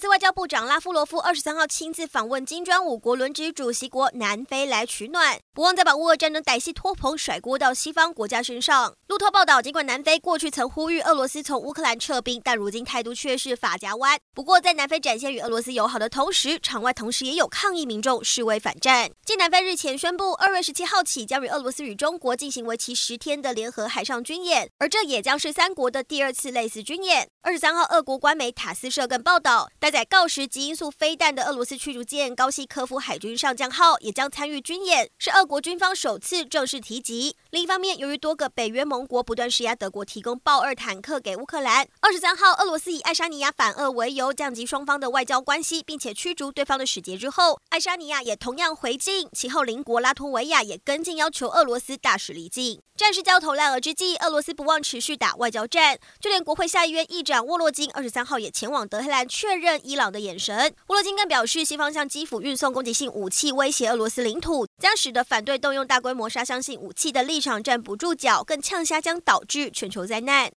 斯外交部长拉夫罗夫二十三号亲自访问金砖五国轮值主席国南非来取暖，不忘再把乌俄战争歹戏托棚甩锅到西方国家身上。路透报道，尽管南非过去曾呼吁俄罗斯从乌克兰撤兵，但如今态度却是法夹弯。不过，在南非展现与俄罗斯友好的同时，场外同时也有抗议民众示威反战。继南非日前宣布，二月十七号起将与俄罗斯与中国进行为期十天的联合海上军演，而这也将是三国的第二次类似军演。二十三号，俄国官媒塔斯社更报道，载锆石极音速飞弹的俄罗斯驱逐舰高西科夫海军上将号也将参与军演，是俄国军方首次正式提及。另一方面，由于多个北约盟国不断施压德国提供豹二坦克给乌克兰，二十三号，俄罗斯以爱沙尼亚反俄为由降级双方的外交关系，并且驱逐对方的使节之后，爱沙尼亚也同样回敬，其后邻国拉脱维亚也跟进要求俄罗斯大使离境。战事焦头烂额之际，俄罗斯不忘持续打外交战，就连国会下议院议长沃洛金二十三号也前往德黑兰确认伊朗的眼神。沃罗金更表示，西方向基辅运送攻击性武器，威胁俄罗斯领土，将使得反对动用大规模杀伤性武器的立场站不住脚，更呛瞎将导致全球灾难。